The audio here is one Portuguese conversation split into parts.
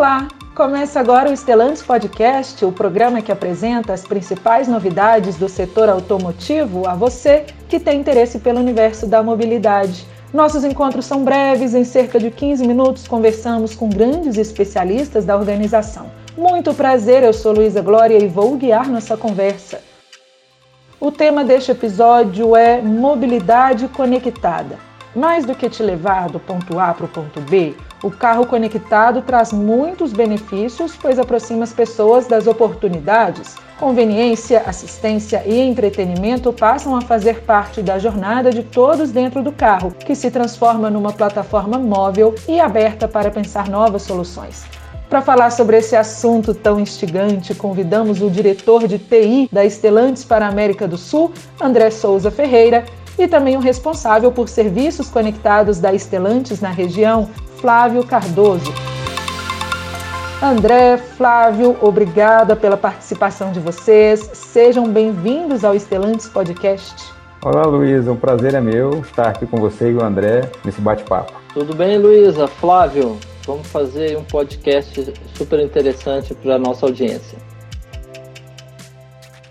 Olá! Começa agora o Estelantes Podcast, o programa que apresenta as principais novidades do setor automotivo a você que tem interesse pelo universo da mobilidade. Nossos encontros são breves, em cerca de 15 minutos conversamos com grandes especialistas da organização. Muito prazer, eu sou Luísa Glória e vou guiar nossa conversa. O tema deste episódio é mobilidade conectada. Mais do que te levar do ponto A para o ponto B, o carro conectado traz muitos benefícios, pois aproxima as pessoas das oportunidades. Conveniência, assistência e entretenimento passam a fazer parte da jornada de todos dentro do carro, que se transforma numa plataforma móvel e aberta para pensar novas soluções. Para falar sobre esse assunto tão instigante, convidamos o diretor de TI da Estelantes para a América do Sul, André Souza Ferreira, e também o responsável por serviços conectados da Estelantes na região, Flávio Cardoso. André, Flávio, obrigada pela participação de vocês. Sejam bem-vindos ao Estelantes Podcast. Olá, Luísa. Um prazer é meu estar aqui com você e o André nesse bate-papo. Tudo bem, Luísa? Flávio, vamos fazer um podcast super interessante para a nossa audiência.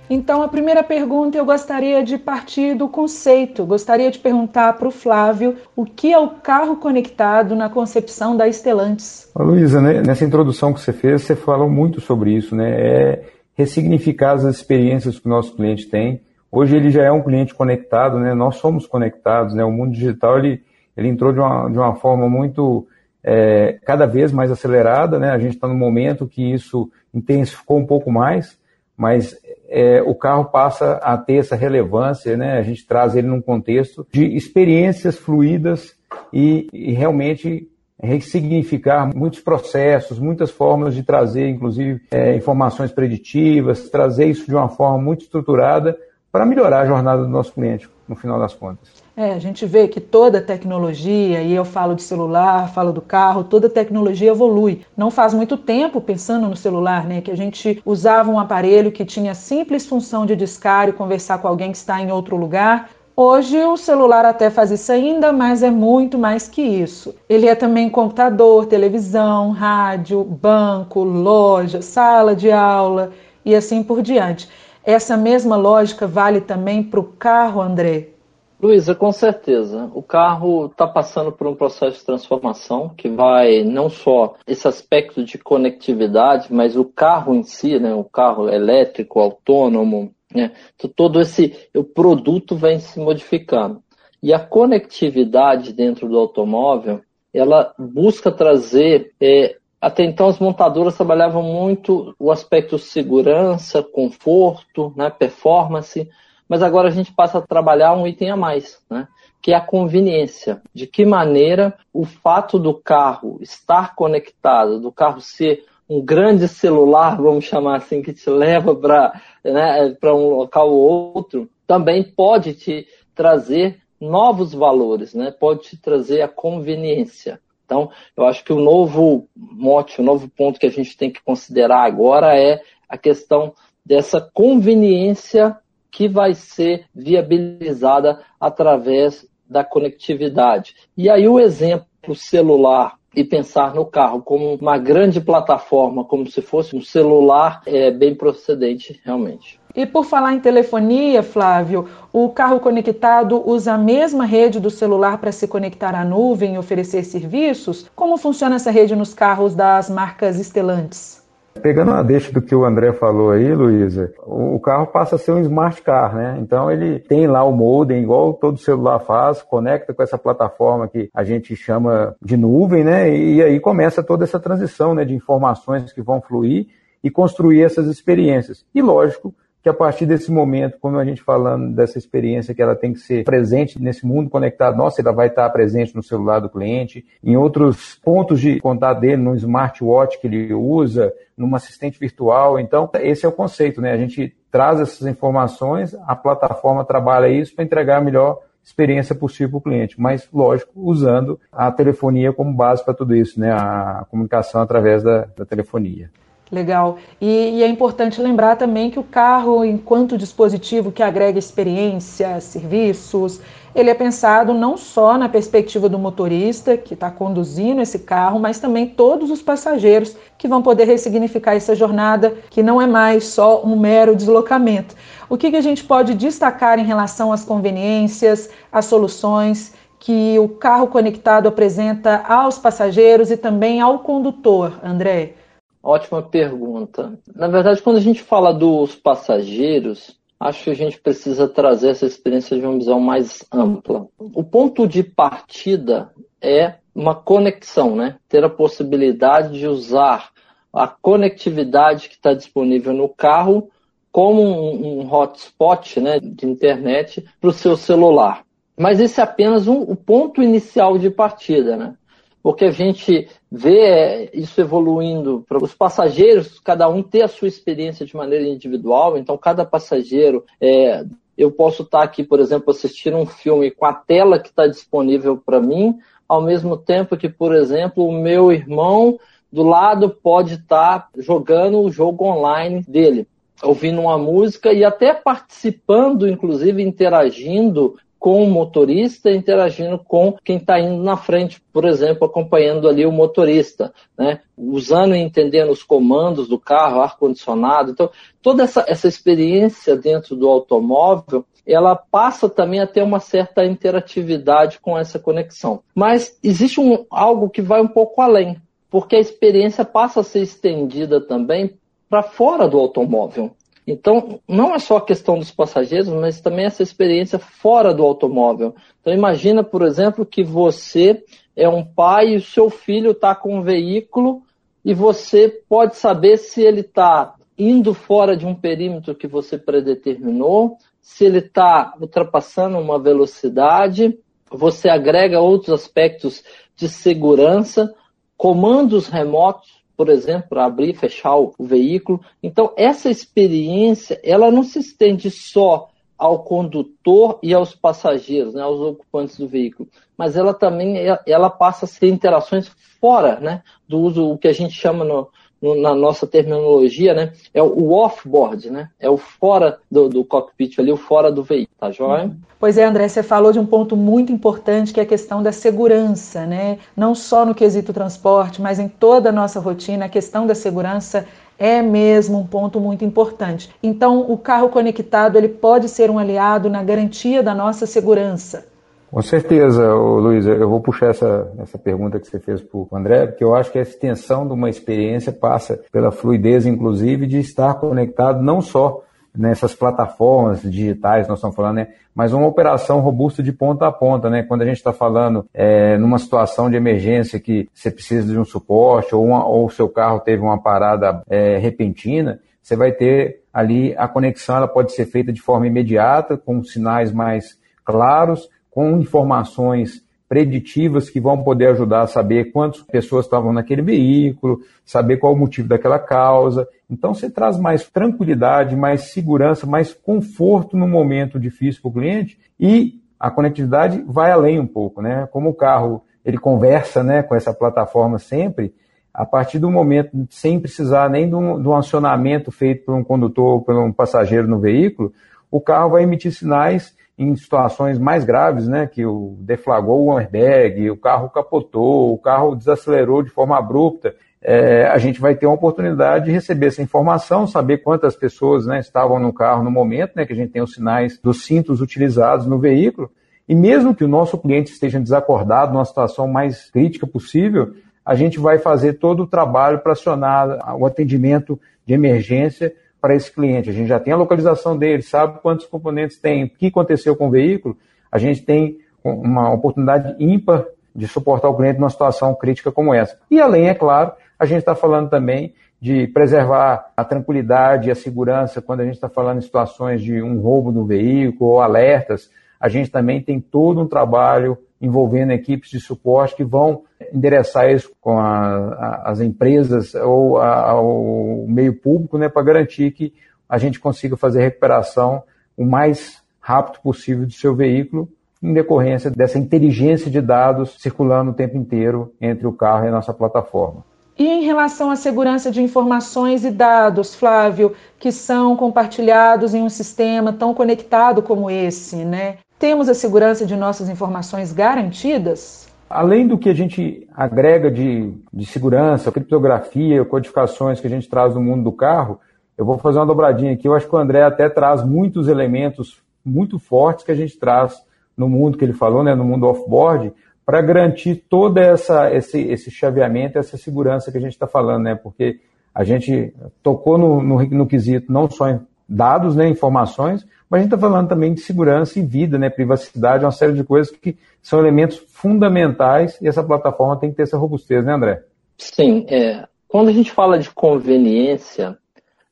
Então, a primeira pergunta eu gostaria de partir do conceito. Gostaria de perguntar para o Flávio o que é o carro conectado na concepção da Estelantes. Luísa, né, nessa introdução que você fez, você falou muito sobre isso, né? É ressignificar as experiências que o nosso cliente tem. Hoje ele já é um cliente conectado, né? Nós somos conectados, né? O mundo digital ele, ele entrou de uma, de uma forma muito é, cada vez mais acelerada, né? A gente está no momento que isso intensificou um pouco mais, mas é, o carro passa a ter essa relevância, né? A gente traz ele num contexto de experiências fluídas e, e realmente ressignificar muitos processos, muitas formas de trazer, inclusive, é, informações preditivas, trazer isso de uma forma muito estruturada para melhorar a jornada do nosso cliente, no final das contas. É, a gente vê que toda tecnologia, e eu falo de celular, falo do carro, toda tecnologia evolui. Não faz muito tempo, pensando no celular, né, que a gente usava um aparelho que tinha simples função de discar e conversar com alguém que está em outro lugar. Hoje o celular até faz isso ainda, mas é muito mais que isso. Ele é também computador, televisão, rádio, banco, loja, sala de aula e assim por diante. Essa mesma lógica vale também para o carro, André? Luísa, com certeza. O carro está passando por um processo de transformação que vai não só esse aspecto de conectividade, mas o carro em si, né, o carro elétrico, autônomo, né, todo esse o produto vem se modificando. E a conectividade dentro do automóvel, ela busca trazer é, até então as montadoras trabalhavam muito o aspecto segurança, conforto, né, performance, mas agora a gente passa a trabalhar um item a mais, né? que é a conveniência. De que maneira o fato do carro estar conectado, do carro ser um grande celular, vamos chamar assim, que te leva para né, um local ou outro, também pode te trazer novos valores, né? pode te trazer a conveniência. Então, eu acho que o novo mote, o novo ponto que a gente tem que considerar agora é a questão dessa conveniência que vai ser viabilizada através da conectividade. E aí o exemplo celular e pensar no carro como uma grande plataforma, como se fosse um celular, é bem procedente realmente. E por falar em telefonia, Flávio, o carro conectado usa a mesma rede do celular para se conectar à nuvem e oferecer serviços? Como funciona essa rede nos carros das marcas estelantes? Pegando a deixa do que o André falou aí, Luísa, o carro passa a ser um smart car, né? Então ele tem lá o modem, igual todo celular faz, conecta com essa plataforma que a gente chama de nuvem, né? E aí começa toda essa transição né, de informações que vão fluir e construir essas experiências. E lógico, que a partir desse momento, como a gente falando dessa experiência que ela tem que ser presente nesse mundo conectado, nossa, ela vai estar presente no celular do cliente, em outros pontos de contato dele, no smartwatch que ele usa, numa assistente virtual. Então, esse é o conceito, né? A gente traz essas informações, a plataforma trabalha isso para entregar a melhor experiência possível para o cliente, mas, lógico, usando a telefonia como base para tudo isso, né? A comunicação através da, da telefonia. Legal. E, e, é importante lembrar também que o carro, enquanto dispositivo que agrega experiência, serviços, ele é pensado não só na perspectiva do motorista que está conduzindo esse carro, mas também todos os passageiros que vão poder ressignificar essa jornada, que não é mais só um mero deslocamento. O que, que a gente pode destacar em relação às conveniências, às soluções que o carro conectado apresenta aos passageiros e também ao condutor, André? Ótima pergunta. Na verdade, quando a gente fala dos passageiros, acho que a gente precisa trazer essa experiência de uma visão mais ampla. O ponto de partida é uma conexão, né? Ter a possibilidade de usar a conectividade que está disponível no carro como um, um hotspot né, de internet para o seu celular. Mas esse é apenas um, o ponto inicial de partida, né? Porque a gente vê isso evoluindo para os passageiros, cada um ter a sua experiência de maneira individual, então cada passageiro é, eu posso estar aqui, por exemplo, assistindo um filme com a tela que está disponível para mim, ao mesmo tempo que, por exemplo, o meu irmão do lado pode estar jogando o jogo online dele, ouvindo uma música e até participando, inclusive interagindo com o motorista interagindo com quem está indo na frente, por exemplo, acompanhando ali o motorista, né? usando e entendendo os comandos do carro, ar-condicionado. Então, toda essa, essa experiência dentro do automóvel, ela passa também a ter uma certa interatividade com essa conexão. Mas existe um, algo que vai um pouco além, porque a experiência passa a ser estendida também para fora do automóvel. Então, não é só a questão dos passageiros, mas também essa experiência fora do automóvel. Então, imagina, por exemplo, que você é um pai e o seu filho está com um veículo e você pode saber se ele está indo fora de um perímetro que você predeterminou, se ele está ultrapassando uma velocidade, você agrega outros aspectos de segurança, comandos remotos por exemplo, para abrir e fechar o veículo. Então, essa experiência, ela não se estende só ao condutor e aos passageiros, né, aos ocupantes do veículo, mas ela também ela passa a ser interações fora né, do uso, o que a gente chama no, na nossa terminologia, né, é o off-board, né, é o fora do, do, cockpit ali, o fora do veículo, tá joia? Pois é, André, você falou de um ponto muito importante que é a questão da segurança, né, não só no quesito transporte, mas em toda a nossa rotina, a questão da segurança é mesmo um ponto muito importante. Então, o carro conectado ele pode ser um aliado na garantia da nossa segurança. Com certeza, Luiz, eu vou puxar essa, essa pergunta que você fez para o André, porque eu acho que a extensão de uma experiência passa pela fluidez, inclusive, de estar conectado não só nessas plataformas digitais, nós estamos falando, né, mas uma operação robusta de ponta a ponta, né, quando a gente está falando é, numa situação de emergência que você precisa de um suporte ou, uma, ou o seu carro teve uma parada é, repentina, você vai ter ali a conexão, ela pode ser feita de forma imediata, com sinais mais claros, com informações preditivas que vão poder ajudar a saber quantas pessoas estavam naquele veículo, saber qual o motivo daquela causa. Então você traz mais tranquilidade, mais segurança, mais conforto no momento difícil para o cliente e a conectividade vai além um pouco, né? Como o carro ele conversa, né, com essa plataforma sempre, a partir do momento sem precisar nem de um, de um acionamento feito por um condutor ou por um passageiro no veículo, o carro vai emitir sinais em situações mais graves, né, que o deflagrou o airbag, o carro capotou, o carro desacelerou de forma abrupta, é, a gente vai ter uma oportunidade de receber essa informação, saber quantas pessoas né, estavam no carro no momento, né, que a gente tem os sinais dos cintos utilizados no veículo, e mesmo que o nosso cliente esteja desacordado numa situação mais crítica possível, a gente vai fazer todo o trabalho para acionar o atendimento de emergência para esse cliente. A gente já tem a localização dele, sabe quantos componentes tem, o que aconteceu com o veículo. A gente tem uma oportunidade ímpar de suportar o cliente numa situação crítica como essa. E além, é claro, a gente está falando também de preservar a tranquilidade e a segurança quando a gente está falando em situações de um roubo do veículo ou alertas. A gente também tem todo um trabalho envolvendo equipes de suporte que vão endereçar isso com a, a, as empresas ou a, o meio público, né, para garantir que a gente consiga fazer a recuperação o mais rápido possível do seu veículo, em decorrência dessa inteligência de dados circulando o tempo inteiro entre o carro e a nossa plataforma. E em relação à segurança de informações e dados, Flávio, que são compartilhados em um sistema tão conectado como esse, né? Temos a segurança de nossas informações garantidas? Além do que a gente agrega de, de segurança, criptografia, codificações que a gente traz do mundo do carro, eu vou fazer uma dobradinha aqui. Eu acho que o André até traz muitos elementos muito fortes que a gente traz no mundo que ele falou, né, no mundo off-board, para garantir toda essa esse, esse chaveamento, essa segurança que a gente está falando, né? Porque a gente tocou no, no, no, quesito não só em dados, né, informações, mas a gente está falando também de segurança e vida, né, privacidade, uma série de coisas que são elementos fundamentais e essa plataforma tem que ter essa robustez, né, André? Sim, é. Quando a gente fala de conveniência,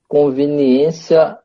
conveniência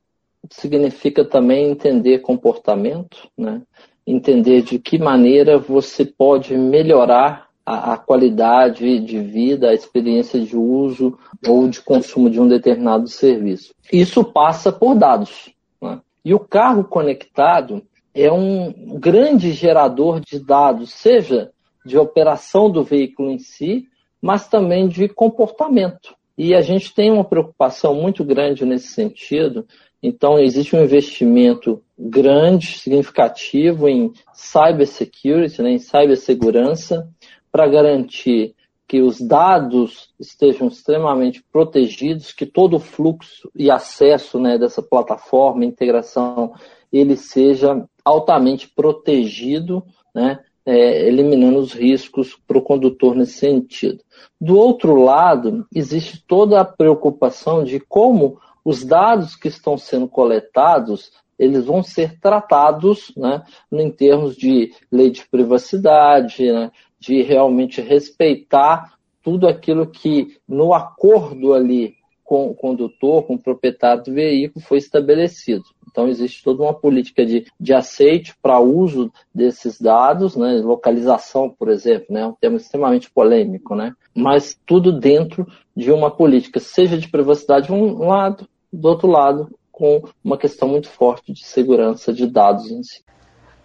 significa também entender comportamento, né? entender de que maneira você pode melhorar a, a, qualidade de vida, a experiência de uso ou de consumo de um determinado serviço. Isso passa por dados. Né? E o carro conectado é um grande gerador de dados, seja de operação do veículo em si, mas também de comportamento. E a gente tem uma preocupação muito grande nesse sentido. Então, existe um investimento grande, significativo em cybersecurity, né, em cibersegurança, para garantir que os dados estejam extremamente protegidos, que todo o fluxo e acesso né, dessa plataforma, integração, ele seja altamente protegido, né, é, eliminando os riscos para o condutor nesse sentido. Do outro lado, existe toda a preocupação de como os dados que estão sendo coletados eles vão ser tratados né, em termos de lei de privacidade, né, de realmente respeitar tudo aquilo que no acordo ali com o condutor, com o proprietário do veículo foi estabelecido. Então existe toda uma política de, de aceite para uso desses dados, né, localização, por exemplo, né, é um tema extremamente polêmico, né, mas tudo dentro de uma política, seja de privacidade de um lado, do outro lado, com uma questão muito forte de segurança de dados em si.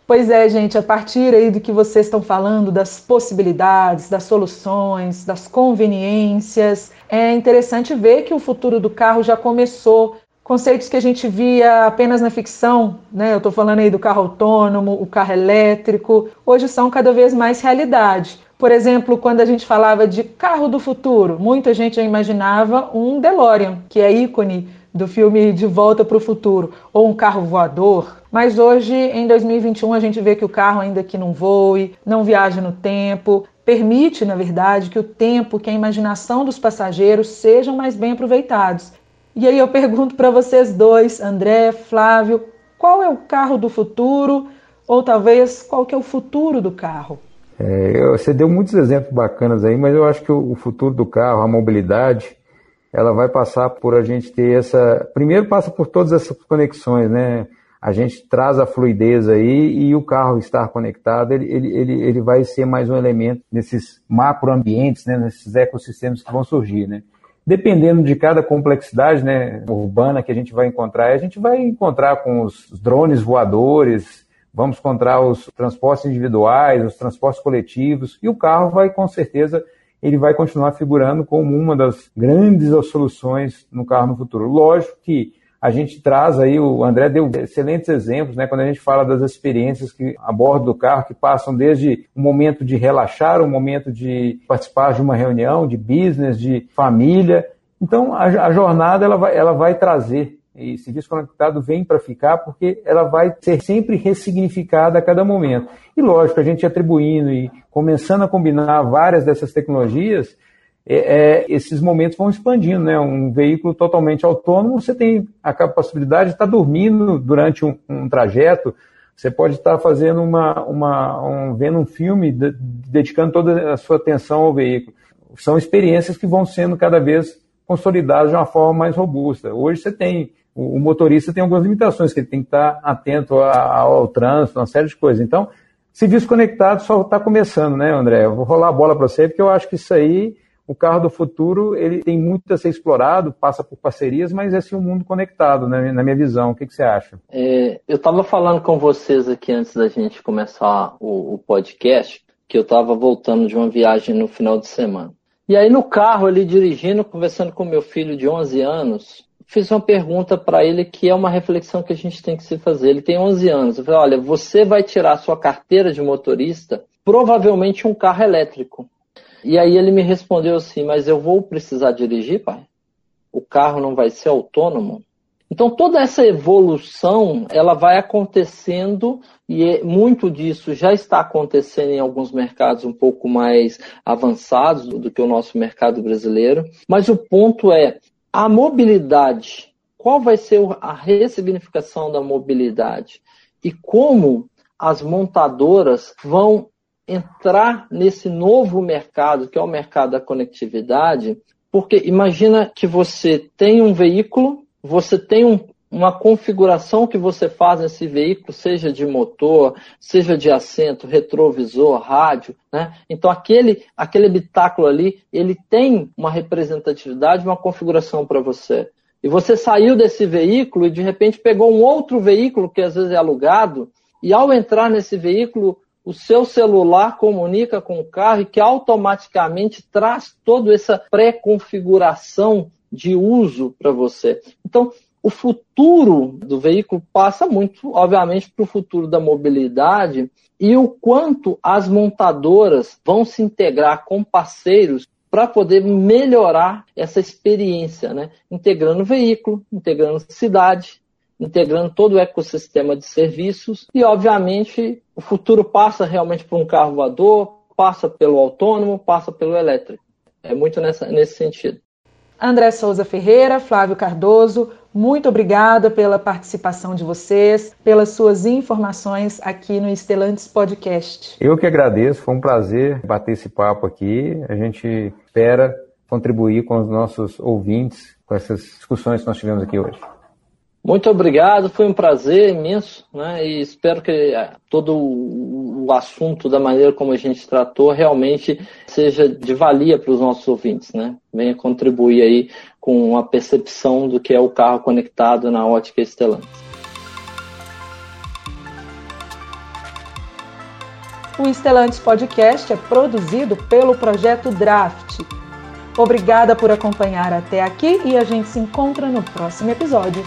Pois é, gente, a partir aí do que vocês estão falando, das possibilidades, das soluções, das conveniências, é interessante ver que o futuro do carro já começou. Conceitos que a gente via apenas na ficção, né? Eu estou falando aí do carro autônomo, o carro elétrico, hoje são cada vez mais realidade. Por exemplo, quando a gente falava de carro do futuro, muita gente já imaginava um DeLorean, que é ícone do filme De Volta para o Futuro, ou um carro voador. Mas hoje, em 2021, a gente vê que o carro ainda que não voe, não viaja no tempo, permite, na verdade, que o tempo, que a imaginação dos passageiros sejam mais bem aproveitados. E aí eu pergunto para vocês dois, André, Flávio, qual é o carro do futuro? Ou talvez qual que é o futuro do carro? É, você deu muitos exemplos bacanas aí, mas eu acho que o futuro do carro, a mobilidade, ela vai passar por a gente ter essa. Primeiro passa por todas essas conexões, né? A gente traz a fluidez aí e o carro estar conectado, ele, ele, ele, ele vai ser mais um elemento nesses macroambientes, né? nesses ecossistemas que vão surgir, né? Dependendo de cada complexidade né, urbana que a gente vai encontrar, a gente vai encontrar com os drones voadores, vamos encontrar os transportes individuais, os transportes coletivos, e o carro vai com certeza ele vai continuar figurando como uma das grandes soluções no carro no futuro. Lógico que a gente traz aí, o André deu excelentes exemplos, né, quando a gente fala das experiências que a bordo do carro, que passam desde o momento de relaxar, o momento de participar de uma reunião, de business, de família. Então, a, a jornada ela vai, ela vai trazer e serviço conectado vem para ficar porque ela vai ser sempre ressignificada a cada momento. E lógico, a gente atribuindo e começando a combinar várias dessas tecnologias, é, é, esses momentos vão expandindo, né? Um veículo totalmente autônomo, você tem a possibilidade de estar dormindo durante um, um trajeto, você pode estar fazendo uma, uma um, vendo um filme, de, dedicando toda a sua atenção ao veículo. São experiências que vão sendo cada vez consolidadas de uma forma mais robusta. Hoje você tem o, motorista tem algumas limitações, que ele tem que estar atento ao, ao trânsito, uma série de coisas. Então, serviço conectado só está começando, né, André? Eu vou rolar a bola para você, porque eu acho que isso aí, o carro do futuro, ele tem muito a ser explorado, passa por parcerias, mas é sim um mundo conectado, né, na minha visão. O que, que você acha? É, eu estava falando com vocês aqui antes da gente começar o, o podcast, que eu estava voltando de uma viagem no final de semana. E aí no carro ali dirigindo, conversando com meu filho de 11 anos, fiz uma pergunta para ele que é uma reflexão que a gente tem que se fazer. Ele tem 11 anos. Eu falei, olha, você vai tirar sua carteira de motorista, provavelmente um carro elétrico. E aí ele me respondeu assim, mas eu vou precisar dirigir, pai? O carro não vai ser autônomo? Então toda essa evolução, ela vai acontecendo e é, muito disso já está acontecendo em alguns mercados um pouco mais avançados do que o nosso mercado brasileiro. Mas o ponto é, a mobilidade, qual vai ser a ressignificação da mobilidade? E como as montadoras vão entrar nesse novo mercado, que é o mercado da conectividade, porque imagina que você tem um veículo, você tem um, uma configuração que você faz nesse veículo, seja de motor, seja de assento, retrovisor, rádio, né? Então aquele, aquele habitáculo ali, ele tem uma representatividade, uma configuração para você. E você saiu desse veículo e de repente pegou um outro veículo que às vezes é alugado, e ao entrar nesse veículo, o seu celular comunica com o carro e que automaticamente traz toda essa pré-configuração de uso para você. Então, o futuro do veículo passa muito, obviamente, para o futuro da mobilidade e o quanto as montadoras vão se integrar com parceiros para poder melhorar essa experiência, né? integrando veículo, integrando cidade, integrando todo o ecossistema de serviços e, obviamente, o futuro passa realmente por um carro voador, passa pelo autônomo, passa pelo elétrico. É muito nessa, nesse sentido. André Souza Ferreira, Flávio Cardoso, muito obrigada pela participação de vocês, pelas suas informações aqui no Estelantes Podcast. Eu que agradeço, foi um prazer bater esse papo aqui. A gente espera contribuir com os nossos ouvintes com essas discussões que nós tivemos aqui hoje. Muito obrigado, foi um prazer imenso, né? E espero que eh, todo o assunto, da maneira como a gente tratou, realmente seja de valia para os nossos ouvintes, né? Venha contribuir aí com a percepção do que é o carro conectado na ótica Stellantis. O Stellantis Podcast é produzido pelo projeto Draft. Obrigada por acompanhar até aqui e a gente se encontra no próximo episódio.